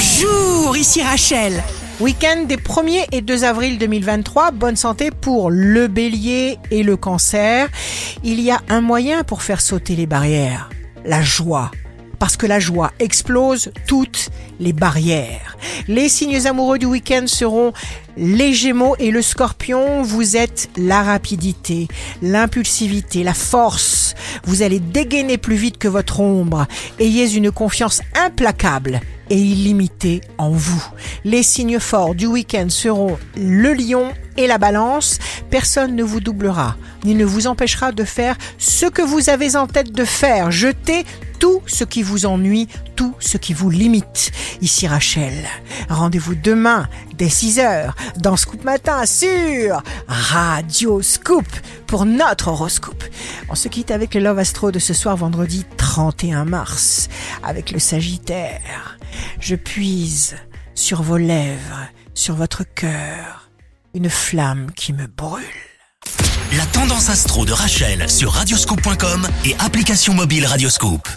Bonjour, ici Rachel. Week-end des 1er et 2 avril 2023, bonne santé pour le bélier et le cancer. Il y a un moyen pour faire sauter les barrières, la joie. Parce que la joie explose toutes les barrières. Les signes amoureux du week-end seront les gémeaux et le scorpion. Vous êtes la rapidité, l'impulsivité, la force. Vous allez dégainer plus vite que votre ombre. Ayez une confiance implacable et illimité en vous. Les signes forts du week-end seront le lion et la balance. Personne ne vous doublera, ni ne vous empêchera de faire ce que vous avez en tête de faire. Jetez tout ce qui vous ennuie, tout ce qui vous limite. Ici Rachel. Rendez-vous demain dès 6h dans Scoop Matin sur Radio Scoop pour notre horoscope. On se quitte avec le Love Astro de ce soir vendredi 31 mars avec le Sagittaire. Je puise sur vos lèvres, sur votre cœur, une flamme qui me brûle. La tendance astro de Rachel sur radioscope.com et application mobile Radioscope.